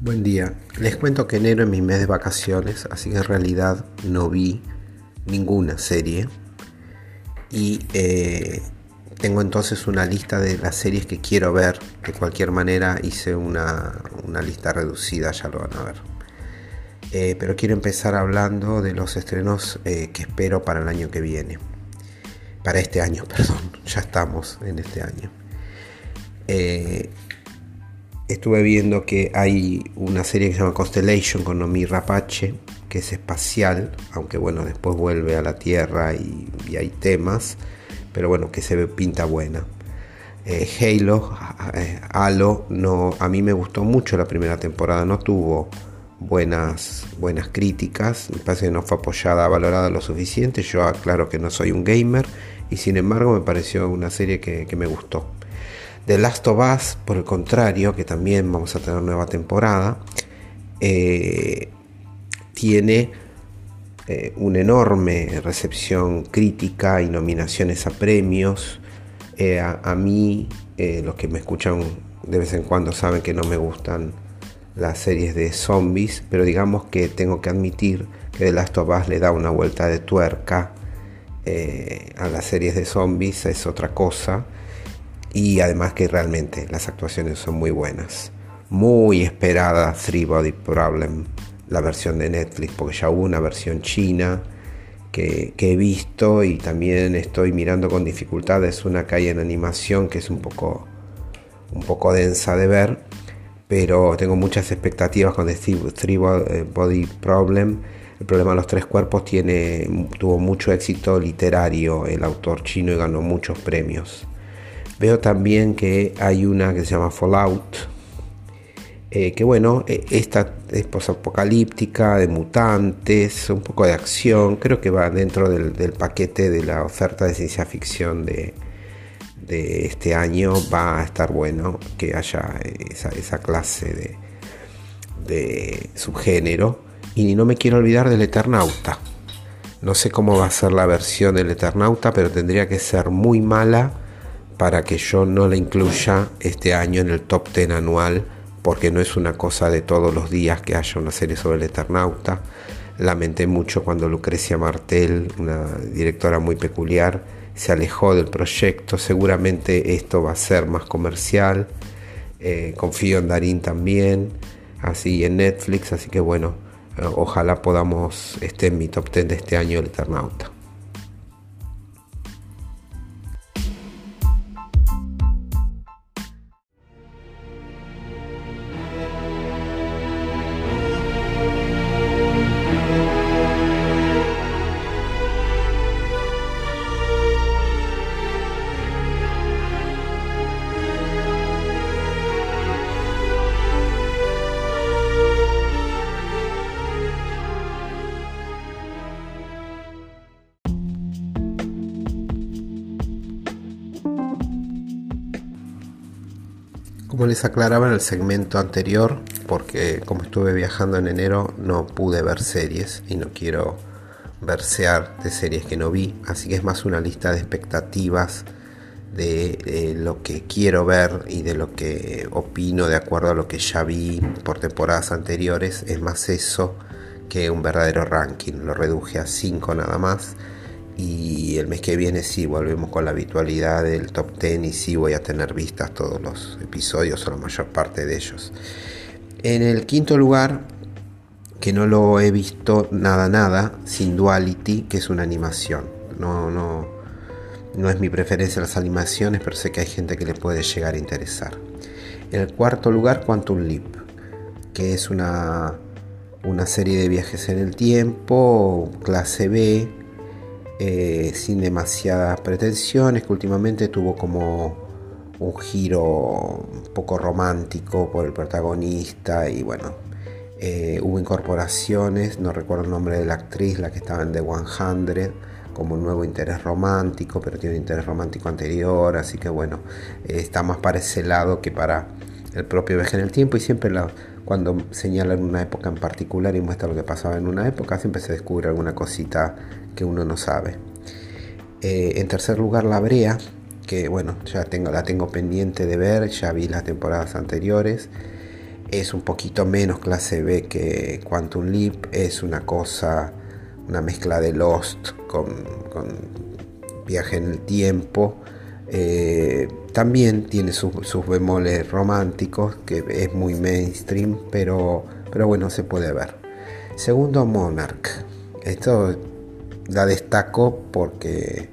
Buen día. Les cuento que enero es mi mes de vacaciones, así que en realidad no vi ninguna serie. Y eh, tengo entonces una lista de las series que quiero ver. De cualquier manera hice una, lista reducida, ya lo van a ver. Eh, pero quiero empezar hablando de los estrenos eh, que espero para el año que viene. Para este año, perdón. Ya estamos en este año estuve viendo que hay una serie que se llama Constellation con Nomi Rapace, que es espacial, aunque bueno, después vuelve a la Tierra y, hay temas, pero bueno, que se pinta buena. Eh, Halo, eh, Halo, no, a mí me gustó mucho la primera temporada, no tuvo buenas, buenas críticas, me parece que no fue apoyada, valorada lo suficiente, yo aclaro que no soy un gamer y sin embargo me pareció una serie que me gustó. The Last of Us, por el contrario, que también vamos a tener nueva temporada, eh, tiene eh, una enorme recepción crítica y nominaciones a premios. Eh, a, mí, los que me escuchan de vez en cuando saben que no me gustan las series de zombies, pero digamos que tengo que admitir que The Last of Us le da una vuelta de tuerca a las series de zombies, es otra cosa y además que realmente las actuaciones son muy buenas. Muy esperada Three Body Problem, la versión de Netflix, porque ya hubo una versión china que, he visto y también estoy mirando con dificultades una que hay en animación que es un poco, un poco densa de ver, pero tengo muchas expectativas con Three Body Problem. El problema de los tres cuerpos tiene, tuvo mucho éxito literario el autor chino y ganó muchos premios. Veo también que hay una que se llama Fallout, eh, que bueno, e, esta es posapocalíptica, de mutantes, un poco de acción, creo que va dentro del, paquete de la oferta de ciencia ficción de, este año, va a estar bueno que haya esa, clase de, de subgénero. Y no me quiero olvidar del Eternauta. No sé cómo va a ser la versión del Eternauta, pero tendría que ser muy mala para que yo no la incluya este año en el top 10 anual, porque no es una cosa de todos los días que haya una serie sobre el Eternauta. Lamenté mucho cuando Lucrecia Martel, una directora muy peculiar, se alejó del proyecto. Seguramente esto va a ser más comercial. Eh, confío en Darín también, así en Netflix, así que bueno, eh, ojalá podamos, esté en mi top 10 de este año el Eternauta. Como les aclaraba en el segmento anterior, porque como estuve viajando en enero no pude ver series y no quiero versear de series que no vi, así que es más una lista de expectativas de, lo que quiero ver y de lo que opino de acuerdo a lo que ya vi por temporadas anteriores, es más eso que un verdadero ranking, lo reduje a 5 nada más y el mes que viene sí volvemos con la habitualidad del top 10 y sí voy a tener vistas todos los episodios o la mayor parte de ellos. En el quinto lugar, que no lo he visto nada nada, sin Duality, que es una animación. No, no, no es mi preferencia las animaciones, pero sé que hay gente que le puede llegar a interesar. En el cuarto lugar, Quantum Leap, que es una, una serie de viajes en el tiempo, clase B, eh, sin demasiadas pretensiones, que últimamente tuvo como un giro un poco romántico por el protagonista y bueno, eh, hubo incorporaciones, no recuerdo el nombre de la actriz, la que estaba en The 100, como un nuevo interés romántico, pero tiene un interés romántico anterior, así que bueno, eh, está más para ese lado que para el propio viaje en el tiempo y siempre cuando señalan una época en particular y muestra lo que pasaba en una época, siempre se descubre alguna cosita que uno no sabe. Eh, en tercer lugar, La Brea, que bueno, ya tengo, la tengo pendiente de ver, ya vi las temporadas anteriores. es un poquito menos clase B que Quantum Leap, es una cosa, una mezcla de Lost con, viaje en el tiempo. Eh, también tiene sus, bemoles románticos, que es muy mainstream, pero, pero bueno, se puede ver. Segundo, Monarch. Esto la destaco porque,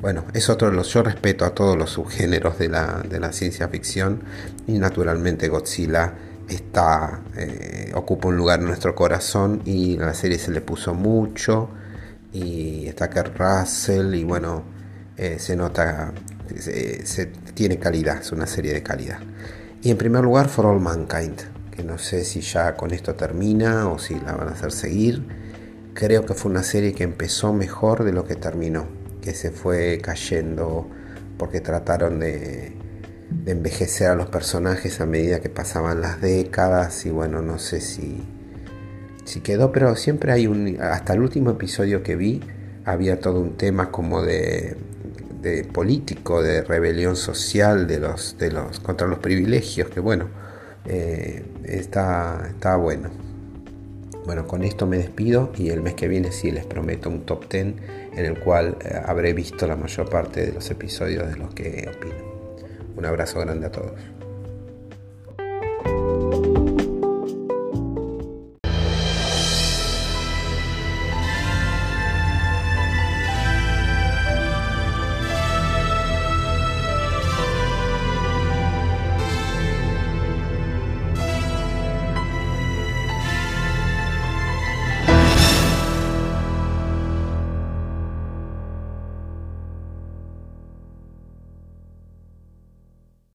bueno, es otro de los. Yo respeto a todos los subgéneros de la, de la ciencia ficción y naturalmente Godzilla está, eh, ocupa un lugar en nuestro corazón y a la serie se le puso mucho y está Kurt Russell y bueno, eh, se nota, se, tiene calidad, es una serie de calidad. Y en primer lugar For All Mankind, que no sé si ya con esto termina o si la van a hacer seguir. Creo que fue una serie que empezó mejor de lo que terminó, que se fue cayendo porque trataron de de envejecer a los personajes a medida que pasaban las décadas y bueno, no sé si, si quedó, pero siempre hay un, hasta el último episodio que vi, había todo un tema como de, de político, de rebelión social de los, de los, contra los privilegios, que bueno, eh, está, está bueno. Bueno, con esto me despido y el mes que viene sí les prometo un top 10 en el cual eh, habré visto la mayor parte de los episodios de los que opino. Un abrazo grande a todos.